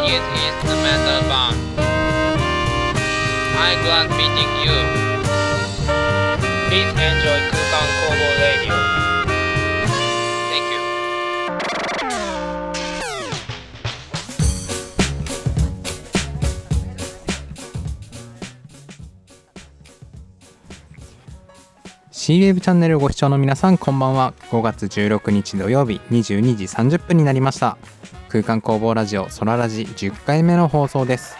on it is the metal bound. I'm glad meeting you. Please enjoy Kukang Kobo シーウェブチャンネルをご視聴の皆さんこんばんは。5月16日土曜日22時30分になりました。空間工房ラジオソララジ10回目の放送です。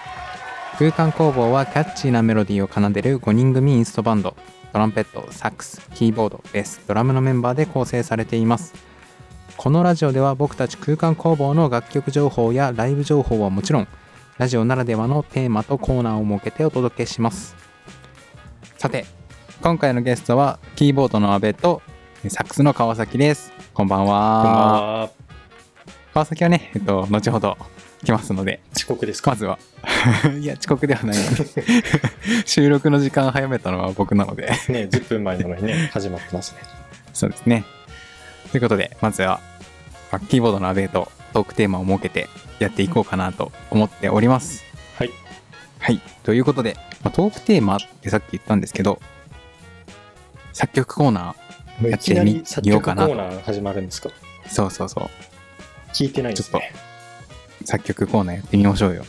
空間工房はキャッチーなメロディーを奏でる5人組インストバンド。トランペットサックスキーボードベースドラムのメンバーで構成されています。このラジオでは僕たち空間工房の楽曲情報やライブ情報はもちろんラジオならではのテーマとコーナーを設けてお届けします。さて今回のゲストはキーボードの阿部とサックスの川崎です。こんばんは。川崎はねえっと後ほど来ますので遅刻ですか？まずは。いや遅刻ではない。収録の時間早めたのは僕なので。ね、10分前なのにね、始まってますね。そうですね。ということでまずはまあキーボードの阿部とトークテーマを設けてやっていこうかなと思っております。はい。はい。ということで、まあ、トークテーマってさっき言ったんですけど作曲コーナやいってみようかな。とーナー始まるんですか？ーそうそうそう。聞いてないですね。作曲コーナーやってみましょうよ。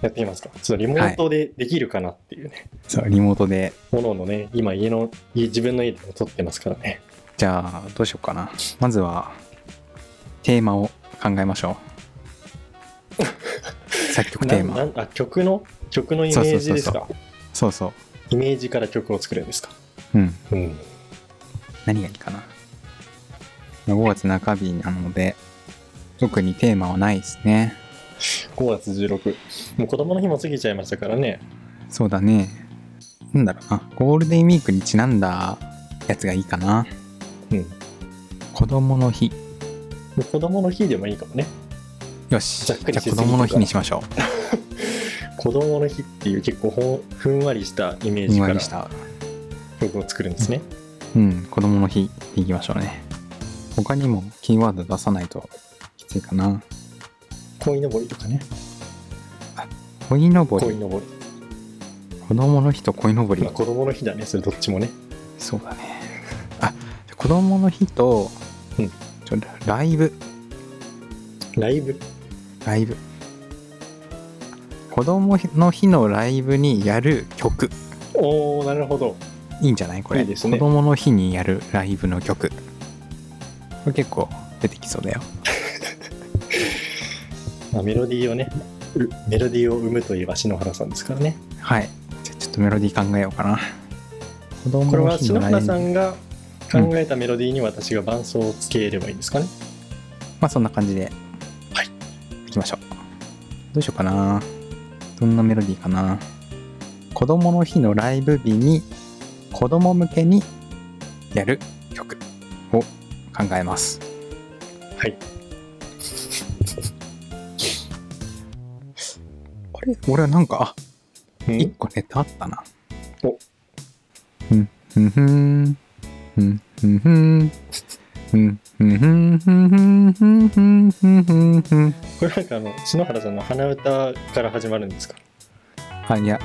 やってみますか。ちょっとリモートでできるかなっていうね。そうリモートで。もののね、今家の、家自分の家でも撮ってますからね。じゃあどうしようかな。まずはテーマを考えましょう。作曲テーマ。あ、曲の、曲のイメージですか？そうそう。イメージから曲を作るんですか？うん。うん。何がいいかな。5月中日なので特にテーマはないですね。5月16。もう子供の日も過ぎちゃいましたからね。そうだね。なんだろうな。ゴールデンウィークにちなんだやつがいいかな。うん。子供の日。もう子供の日でもいいかもね。よし。じゃあ子供の日にしましょ 子供の日っていう結構ふんわりしたイメーうふジから。んわりした曲を作るんですね。うん子供の日でいきましょうね他にもキーワード出さないときついかな鯉のぼりとかね。鯉のぼり鯉のぼり。子供の日と鯉のぼりまあ、子供の日だね、それどっちもね。そうだねあ子供の日と、うんちょライブライブ？ライブ子供の日のライブにやる曲おー、なるほど。いいんじゃない？これ。いいですね。子供の日にやるライブの曲。これ結構出てきそうだよ。まあ、メロディーをね、うメロディーを生むといえば篠原さんですからね。はい。じゃあちょっとメロディー考えようかな。子供これは篠原さブんが考えたメロディーに私が伴奏をつければいいんですかね？まあそんな感じで。はい。いきましょう。どうしようかな。どんなメロディーかな。子供の日のライブ日に子供向けにやる曲。を考えます。はい。あれ俺はなんかあうん？一個ネタあったな。お。ふんふんふん。ふんふんふん。ふんふんふんふんふんふんふんふんふんふん。これなんかあの、篠原さんの鼻歌から始まるんですか？あいや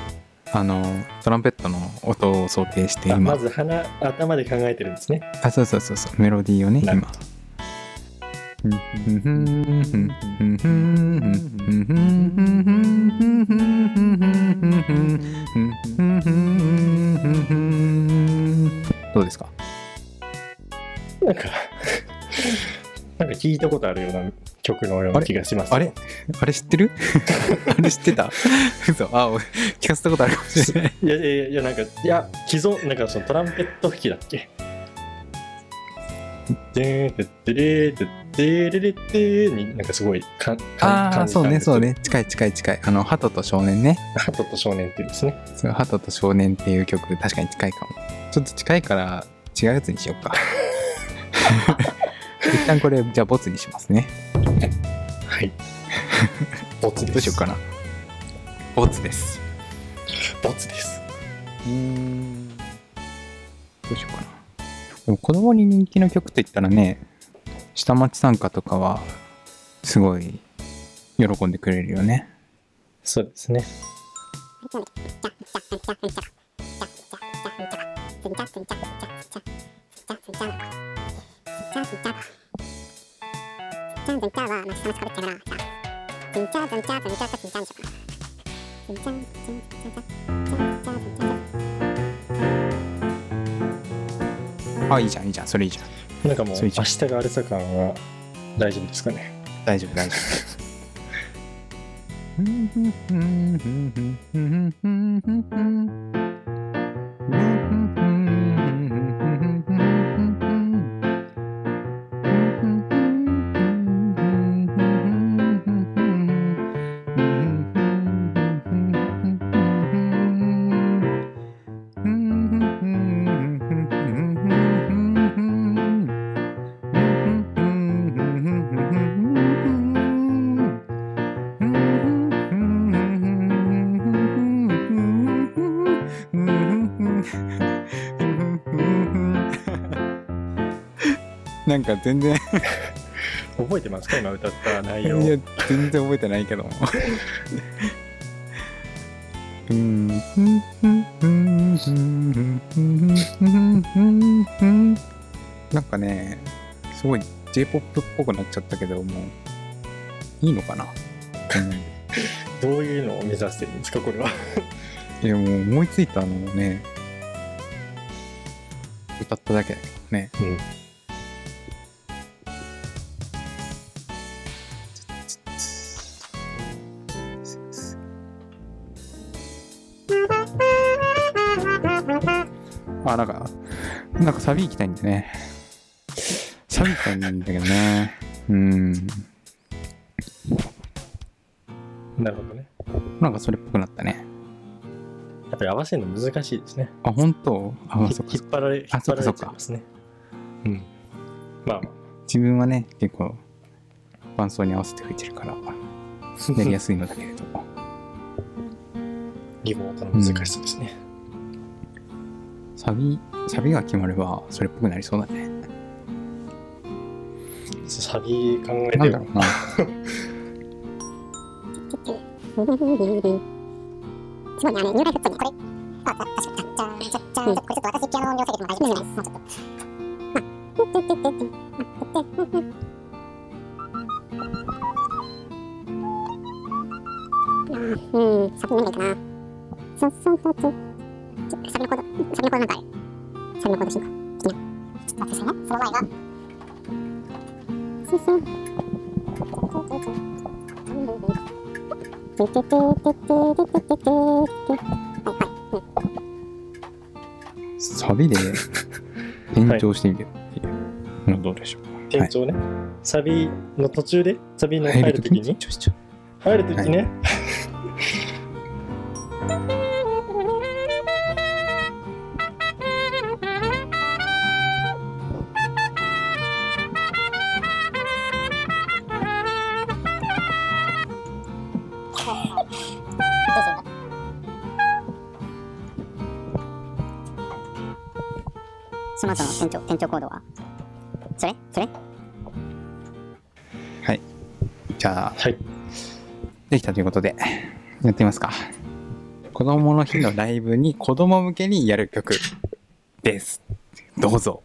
あのトランペットの音を想定してあ今。まず鼻、頭で考えてるんですね。あそうそうそうそう。メロディーをね今。どうですか？なんか、なんか聞いたことあるような曲のような気がします。あれ？あれ知ってる？あれ知ってた？嘘。あお聞かせたことあるかもしれない。いやいやいや、なんか、いや、既存、なんかそのトランペット吹きだっけ？でーてってれーてってれれってーになんかすごいかかああそうねそうね。近い近い近い。あの「鳩と少年ね」ハトと少年っていうんですね。そう「鳩と少年」っていう曲確かに近いかも。ちょっと近いから違うやつにしようか。一旦これじゃあボツにしますねはい。ボツです。どうしようかな。ボツです。ボツです。うん。どうしようかな。でも子供に人気の曲といったらね下町参加とかはすごい喜んでくれるよね。そうですね。あいいじゃんいいじゃん。それいいじゃん。なん。かもう、明日があるさ感は大丈夫ですかね。大丈夫大丈なんか全然。覚えてますか？今歌った内い容。や全然覚えてないけども。うん。なんかねすごい J-POP っぽくなっちゃったけどもういいのかな、どういうのを目指してるんですかこれは？いやもう思いついたのをね歌っただけ。だけどね。うん。あ、なんか、なんかサビ行きたいんだよね。サビ行きたいんだけどね。うん。なるほどね。なんかそれっぽくなったね。やっぱり合わせるの難しいですね。あ、本当？あ、そっか引っ張られ、引っ張られちゃいますね。うん。まあまあ、自分はね、結構、伴奏に合わせて吹いてるから、やりやすいのだけれど。リモートの難しさですね。サビ、サビが決まれば、それっぽくなりそうだね。サビ考えてよなんだろう。な。すごいね、あの、ニューライフットにこれ、あ、確かに、じゃじゃじこれちょっと私ピアノ音量下げても大丈夫です。もうちょっと。まあ、てってってって、あ、うん、うん、先何がいいかな。そうそうそうそう。のコード、先のコードなんかある。先のコード進行。気になる。ちょ？っと待ってくださいね。その前が。そうそう。てててててててててててはいはい。うんサビで延長してみるっていうのどうでしょう？か。転調ね。サビの途中で、サビの入るときに、入るときね、そのということで、やってみますか。子供の日のライブに子供向けにやる曲です。どうぞ。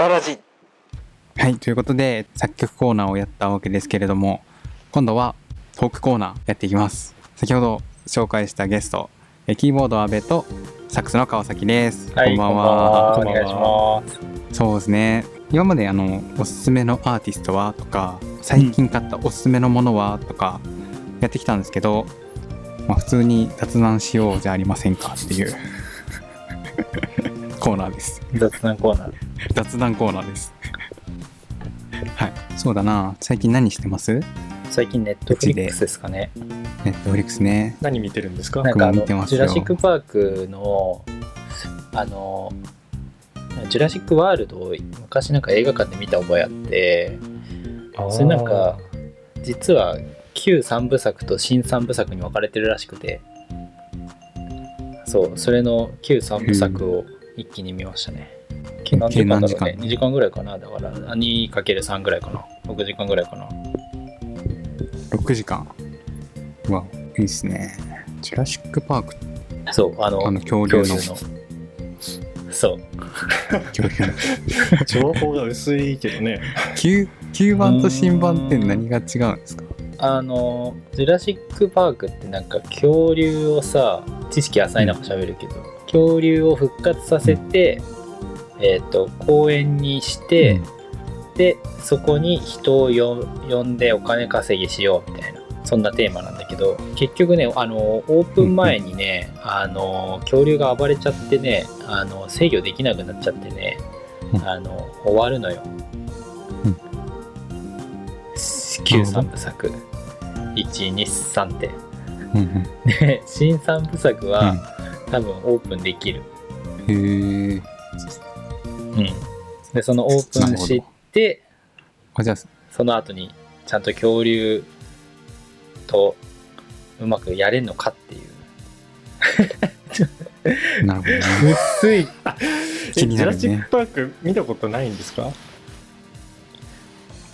ララジ。はいということで作曲コーナーをやったわけですけれども今度はトークコーナーやっていきます。先ほど紹介したゲストえキーボード阿部とサックスの川崎です、はい、こんばんは。こんばんは。お願いします。そうですね。今まであのおすすめのアーティストはとか最近買ったおすすめのものはとかやってきたんですけど、まあ、普通に雑談しようじゃありませんかっていう。コーです。雑談コーナー。雑談コーナーです。はい。そうだな。最近何してます？最近ネットフリックスですかね。ネットフリックスね。何見てるんですか？なんかあの僕も見てますよ。ジュラシック・パークのあのジュラシック・ワールドを昔なんか映画館で見た覚えあってそれなんか実は旧三部作と新三部作に分かれてるらしくて。そうそれの旧三部作を一気に見ましたね。計何時間だろうね？計何時間？2時間ぐらいかな。だから 2×3 ぐらいかな。6時間ぐらいかな。6時間。うわいいっすね。ジュラシック・パーク。そうあのあの恐竜の。恐そう。恐竜の。情報が薄いけどね。旧旧版と新版って何が違うんですか？あのジュラシック・パークってなんか恐竜をさ知識浅い中喋るけど、恐竜を復活させて、えっ、と公園にして、でそこに人をよ呼んでお金稼ぎしようみたいなそんなテーマなんだけど結局ねあのオープン前にね、あの恐竜が暴れちゃってねあの制御できなくなっちゃってね、うん。あの終わるのよ、うん。旧三部作。123って。うんで新三部作は、多分オープンできる、うんへえうん、でそのオープンしてあじゃあその後にちゃんと恐竜とうまくやれんのかっていう。なるほどね。薄い。気になるジュラシック・パーク見たことないんですか？い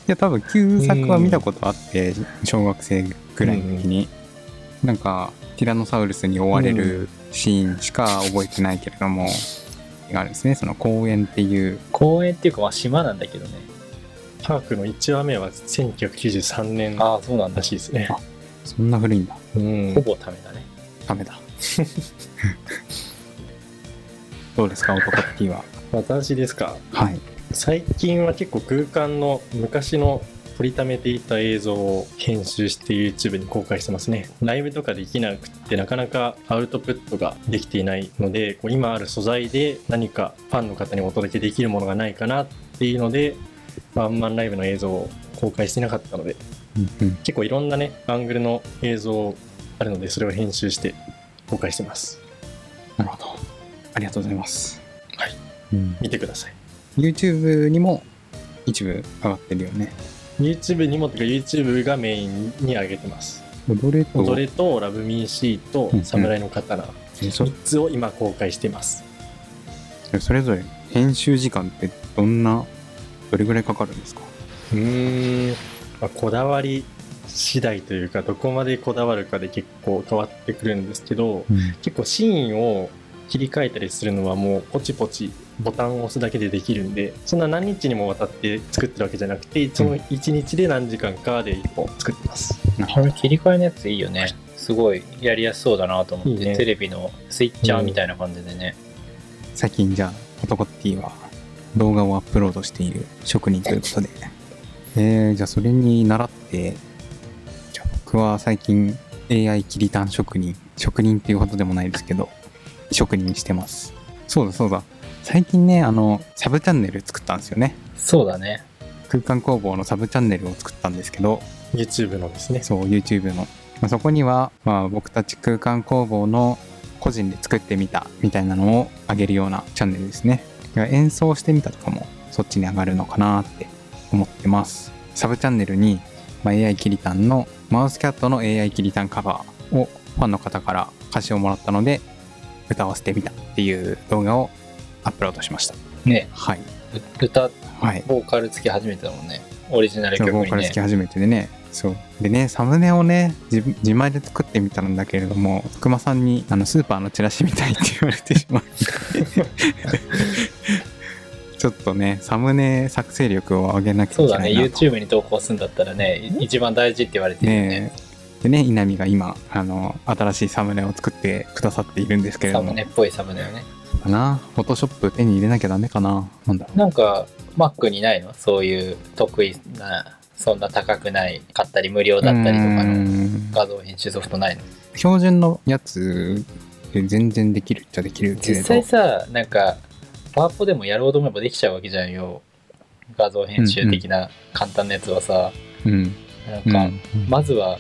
や多分旧作は見たことあって小学生ぐらいの時に、なんかティラノサウルスに追われるシーンしか覚えてないけれども、があるんですねその公園っていう。公園っていうかまあ島なんだけどね。パークの1話目は1993年ああそうなんだ。らしいですね。そんな古いんだ。うん。ほぼためだね。ダメだ。どうですか男っては？私ですか？はい。最近は結構空間の昔の撮りためていた映像を編集して YouTube に公開してますね。ライブとかできなくってなかなかアウトプットができていないのでこう今ある素材で何かファンの方にお届けできるものがないかなっていうのでワンマンライブの映像を公開してなかったのでうんうん。結構いろんなねアングルの映像あるのでそれを編集して公開してます。なるほど。ありがとうございます。はい、うん、見てください。YouTube にも一部上がってるよね YouTube にもとか YouTube がメインに上げてます。踊れと？踊れとラブミーシーとうん侍の刀。えそ3つを今公開しています。それぞれ編集時間ってどんなどれぐらいかかるんですか？うーん、まあ、こだわり次第というかどこまでこだわるかで結構変わってくるんですけど結構シーンを切り替えたりするのはもうポチポチボタンを押すだけでできるんでそんな何日にもわたって作ってるわけじゃなくてその1日で何時間かで1本作ってます。これ切り替えのやついいよね。すごいやりやすそうだなと思っていいね。テレビのスイッチャーみたいな感じでね、最近じゃあ男 T は動画をアップロードしている職人ということで。えー、じゃあそれに倣ってじゃあ僕は最近 AI 切り単職人職人っていうほどでもないですけど職人にしてます。そうだそうだ最近ねあのサブチャンネル作ったんですよね。そうだね。空間工房のサブチャンネルを作ったんですけど。YouTube のですね。そう YouTube の、まあ、そこには、まあ、僕たち空間工房の個人で作ってみたみたいなのを上げるようなチャンネルですね。演奏してみたとかもそっちに上がるのかなって思ってます。サブチャンネルに、まあ、AI キリタンのマウスキャットの AI キリタンカバーをファンの方から歌詞をもらったので歌わせてみたっていう動画をアップロードしました。ね。はい。歌はい。ボーカル付き初めてだもんねオリジナル曲にね。ボーカル好き初めてでね。そう。でねサムネをね自分自前で作ってみたんだけれども福間さんにあのスーパーのチラシみたいって言われてしまう ちょっとねサムネ作成力を上げなきゃそうだねいけないなと。YouTube に投稿するんだったらねい一番大事って言われてるよね。ねでね稲見が今あの新しいサムネを作ってくださっているんですけれサども。ムネっぽいサムネをねかな。フォトショップ手に入れなきゃダメかな。なんだなんか Mac にないの？そういう得意なそんな高くない買ったり無料だったりとかのん。画像編集ソフトないの？標準のやつで全然できるっちゃできるけれ実ど際さなんかパワポでもやろうと思えばできちゃうわけじゃんよ。画像編集的な簡単なやつはさ、うん。なんか、うん。まずは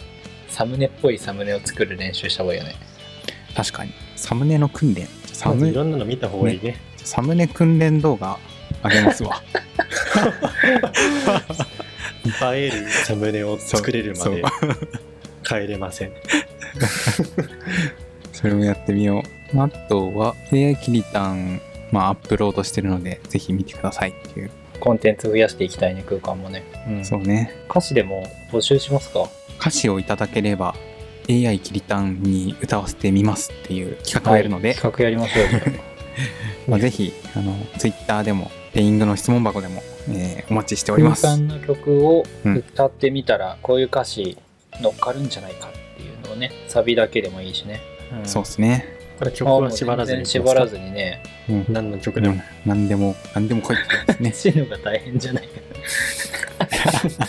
サムネっぽいサムネを作る練習した方がいいよね。確かに。サムネの訓練サムいろんなの見た方がいいね。サムネ訓練動画あげますわ。映えるサムネを作れるまで帰れません。それをやってみよう。あとは AI キリタンまあアップロードしてるのでぜひ見てくださいっていう、コンテンツ増やしていきたいね空間もね、うん。そうね。歌詞でも募集しますか？歌詞をいただければ AI キリタンに歌わせてみますっていう企画がいるので、企画やりましょうよ。まあ、ぜひあの Twitter でもペイングの質問箱でも、えーお待ちしております。空間の曲をうん。歌ってみたら、こういう歌詞乗っかるんじゃないかっていうのをねサビだけでもいいしね、ん。そうですね。これ曲は縛らずに縛らずにね。うん。何の曲でも。うん。何でも何でも来いってね。死ぬのが大変じゃないか。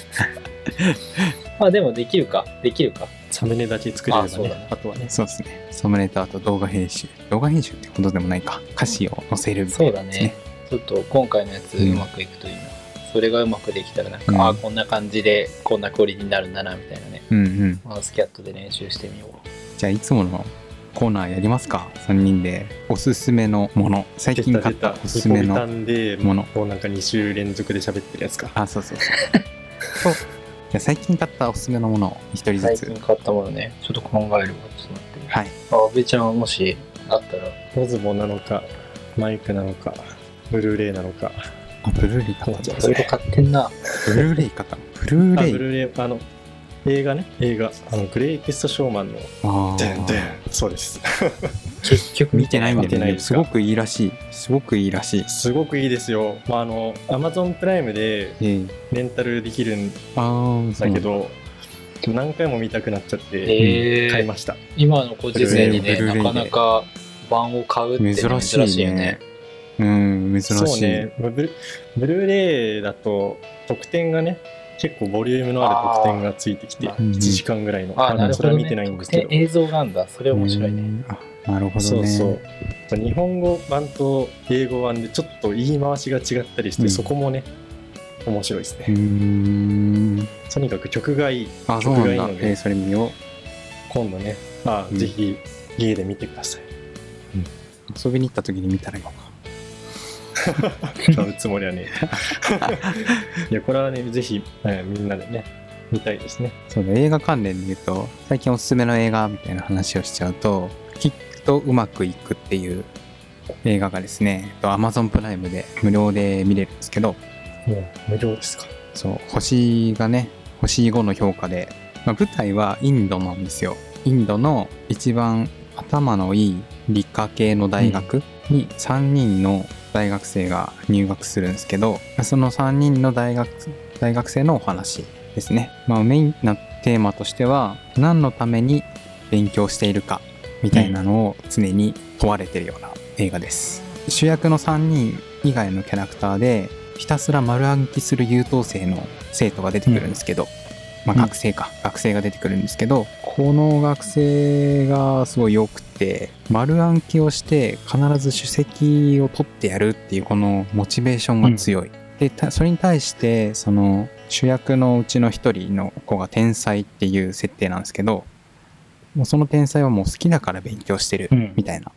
まあでもできるか。できるかサムネだけ作れればね。あそうだね。あとはね。そうですね。サムネとあと動画編集。動画編集ってことでもないか。歌詞を載せるみたそだいうなですね。ちょっと今回のやつうん。うまくいくといいな、それがうまくできたらなんか、うん。ああこんな感じでこんなクオリティになるんだなみたいなね。うんうん。マウスキャットで練習してみよう。じゃあいつものコーナーやりますか？3人で。おすすめのもの。最出近買った。おすすめのもの。もうなんか2週連続で喋ってるやつか。あそうそうそうそう じゃあ最近買ったおすすめのものを一人ずつ。最近買ったものね。ちょっと考えるわちょっと待って。はい。あ阿部ちゃんもしあったらオズボなのか、マイクなのか、ブルーレイなのか。あブルーレイ買った。いろいろ買ってんな。ブルーレイ買ったの？ブルーあ、レイ。ブルーレイ、あの、映画ね、映画。あの、グレイテストショーマンの、あでんでんーそうです。結局見てないんだ見てよないですか？ねすごくいいらしい。すごくいいらしい。すごくいいですよ。まあ、あの、アマゾンプライムでええ。レンタルできるんああだけど、何回も見たくなっちゃって、えー、買いました。今のご時世にねブルーレイなかなか版を買うって、ね、珍しいね。珍しいよね。うん珍しい。そうね。ブルブルーレイだと特典がね結構ボリュームのある特典がついてきてあー。1時間ぐらいの。あなるほど、ね、それは見てないんですけど。映像なんだ。それ面白いね、うん。あなるほどね。そうそう。日本語版と英語版でちょっと言い回しが違ったりして、うん。そこもね面白いですね、ん。とにかく曲がいい。あ曲がいいのでえーそれ見よう。今度ねあ、うん。ぜひ家で見てください。遊びに行った時に見たらいいのか。買うつもりはね。いやこれはねぜひ、えーみんなでね見たいですね。そうだ映画関連で言うと最近おすすめの映画みたいな話をしちゃうと「きっとうまくいく」っていう映画がですね Amazon プライムで無料で見れるんですけどもう無料ですか？そう星がね星5の評価で、まあ、舞台はインドなんですよ。インドの一番頭のいい理科系の大学に3人の大学生が入学するんですけどその3人の大学大学生のお話ですね、まあ、メインなテーマとしては何のために勉強しているかみたいなのを常に問われてるような映画です。主役の3人以外のキャラクターでひたすら丸暗記する優等生の生徒が出てくるんですけど、まあうん。学生か、学生が出てくるんですけどこの学生がすごい良くて丸暗記をして必ず首席を取ってやるっていうこのモチベーションが強い、でたそれに対してその主役のうちの一人の子が天才っていう設定なんですけどもうその天才はもう好きだから勉強してるうん。みたいな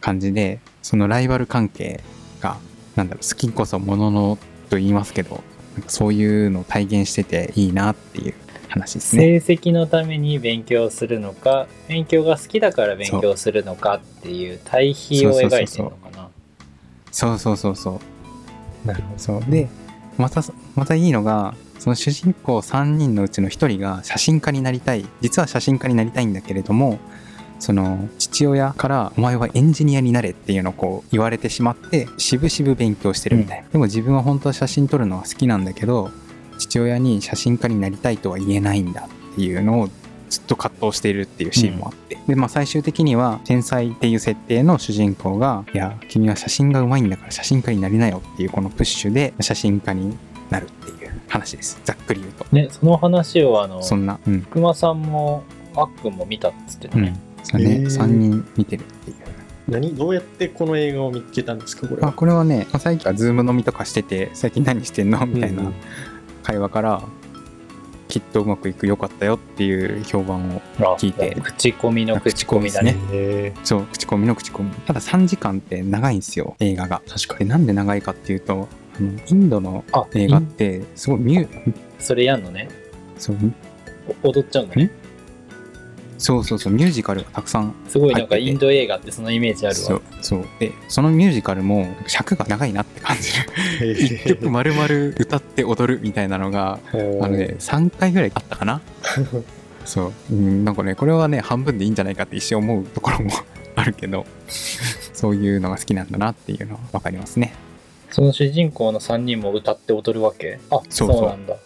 感じでそのライバル関係がなんだろう好きこそもののと言いますけどそういうのを体現してていいなっていう話ですね。成績のために勉強するのか勉強が好きだから勉強するのかっていう対比を描いてるのかな。そうそうそうそう。なるほど。そう。でまたまたいいのがその主人公3人のうちの1人が写真家になりたい。実は写真家になりたいんだけれどもその父親から「お前はエンジニアになれ」っていうのをこう言われてしまってしぶしぶ勉強してるみたいな、でも自分は本当は写真撮るのは好きなんだけど父親に写真家になりたいとは言えないんだっていうのをずっと葛藤しているっていうシーンもあって、でまあ最終的には天才っていう設定の主人公が「いや君は写真が上手いんだから写真家になりなよ」っていうこのプッシュで写真家になるっていう話です。ざっくり言うと。ね、その話をあの、そんなうん。福間さんも、あっくんも見たっつってたね。うん。そうね、へー。3人見てるっていう。何？どうやってこの映画を見つけたんですかこれは。あこれはねまあ最近はズーム飲みとかしてて最近何してんのみたいな会話からきっとうまくいくよかったよっていう評判をあ聞いて。口コミの口コミだね。へそう口コミの口コミ。ただ3時間って長いんですよ映画が。確かでなんで長いかっていうとあのインドのあ映画ってすごいミュそれやんのね。そう。お踊っちゃうんだね。そうそうそうミュージカルがたくさんすごいなんかインド映画ってそのイメージあるわ。そう。そう。でそのミュージカルも尺が長いなって感じる。に一曲丸々歌って踊るみたいなのがあのね3回ぐらいあったかな。そう、うん、なんかねこれはね半分でいいんじゃないかって一瞬思うところもあるけどそういうのが好きなんだなっていうのは分かりますねその主人公の3人も歌って踊るわけ？あ、そそう。そううなんだ。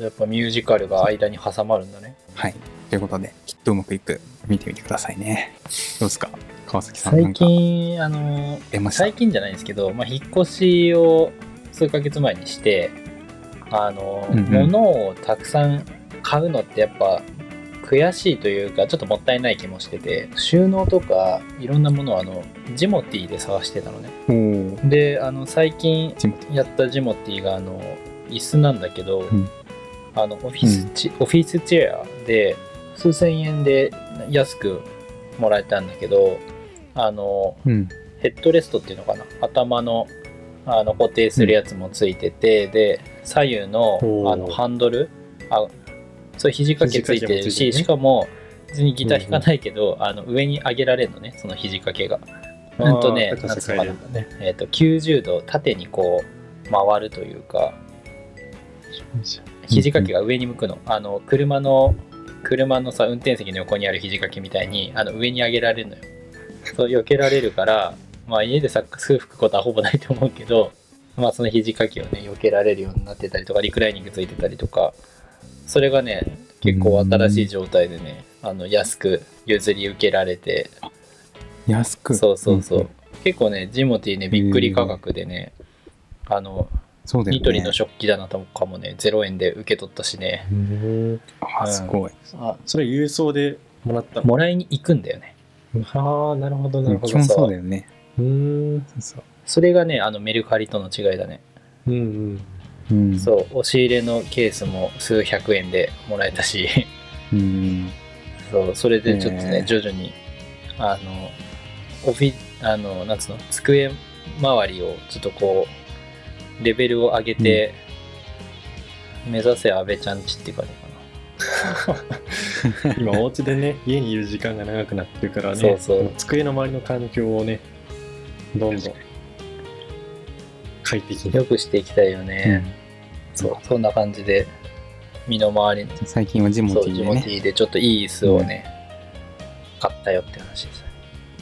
やっぱミュージカルが間に挟まるんだね。はい。ということできっとうまくいく。見てみてくださいね。どうですか？川崎さんな最近、あの、最近じゃないんですけど、まあ、引っ越しを数ヶ月前にして、あの、うんうん。物をたくさん買うのってやっぱ悔しいというか、ちょっともったいない気もしてて、収納とかいろんなものをあの、ジモティーで探してたのね。で、あの、最近やったジモティーがあの、椅子なんだけど、ん。あの、オフィスチ、オフィスチェアで、数千円で安くもらえたんだけど、あの、うん。ヘッドレストっていうのかな？頭のあの固定するやつもついてて、で左右のあのハンドルあそう肘掛けついてるしね。しかも別にギター弾かないけど、あの上に上げられるのねその肘掛けが。うんとねなんつうのかね。えー、と90度縦にこう回るというか肘掛けが上に向くの,、あの車の車のさ運転席の横にある肘掛けみたいにあの上に上げられるのよ。そう避けられるからまあ家でサックス吹くことはほぼないと思うけどまあその肘掛けをね避けられるようになってたりとかリクライニングついてたりとかそれがね結構新しい状態でねあの安く譲り受けられて。安く？そうそうそう、ん結構ねジモティーねびっくり価格でねあのそうだよね。ニトリの食器棚とかもね0円で受け取ったしね。うん。あすごい。あそれ郵送でもらったの？もらいに行くんだよね。ああなるほどなるほど。基本そうだよね。うーんそうそう。それがねあのメルカリとの違いだね、うんうんうん。そう押し入れのケースも数百円でもらえたし。うん。そうそれでちょっとね、へー。徐々にあのオフィあのなんつうの机周りをちょっとこうレベルを上げて、目指せ安倍ちゃんちっていう感じかな。今お家でね家にいる時間が長くなってるからねそうそう。机の周りの環境をねどんどん快適に。よくしていきたいよね、そうそんな感じで身の回りの最近はジモティーでね。ティーでちょっといい椅子をね、買ったよって話です。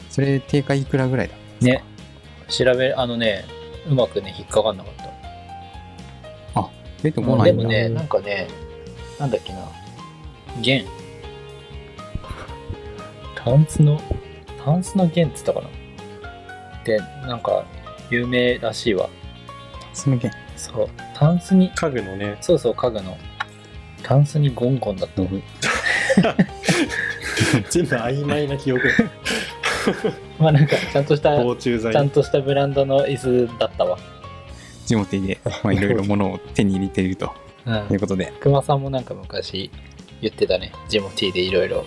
それ定価いくらぐらいだね。調べあのねうまくね引っかかんなかった。出てこないんだ。でもねなんかねなんだっけな。弦。タンスのタンスの弦っつったかな。でなんか有名らしいわ。その件そう。タンスに家具のね。そうそう家具の。タンスにゴンゴンだった。全部曖昧な記憶。まあなんかちゃんとした防虫剤。ちゃんとしたブランドの椅子だったわ。ジモティーでまあいろいろ物を 手に入れているとうん。いうことで。熊さんもなんか昔言ってたね。ジモティーでいろいろ。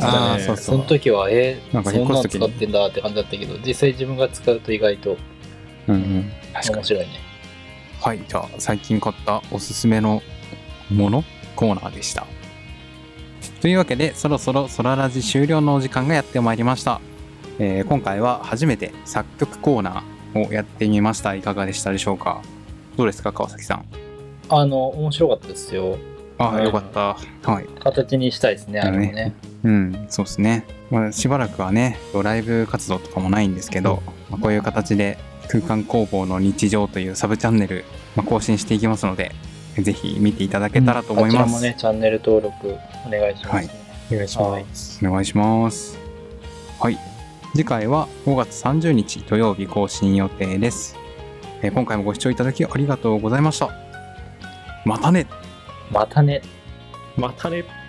ああね。そうそう。その時はえなんかそんなの使ってんだって感じだったけど実際自分が使うと意外とうんうん。面白いねはいじゃあ最近買ったおすすめのものコーナーでした。というわけでそろそろソララジ終了のお時間がやってまいりました、えー今回は初めて作曲コーナーをやってみました。いかがでしたでしょうか？どうですか川崎さん？あの面白かったですよ。ああ、はい。よかった。はい。形にしたいですねあれもね。うん、そうですね。まあ、しばらくはね、ライブ活動とかもないんですけど、まあ、こういう形で空間工房の日常というサブチャンネル、まあ、更新していきますので、ぜひ見ていただけたらと思います。こちらもねチャンネル登録お願いします、はいお願いします。お願いします。はい。次回は5月30日土曜日更新予定です。えー今回もご視聴いただきありがとうございました。またねまたねまたね。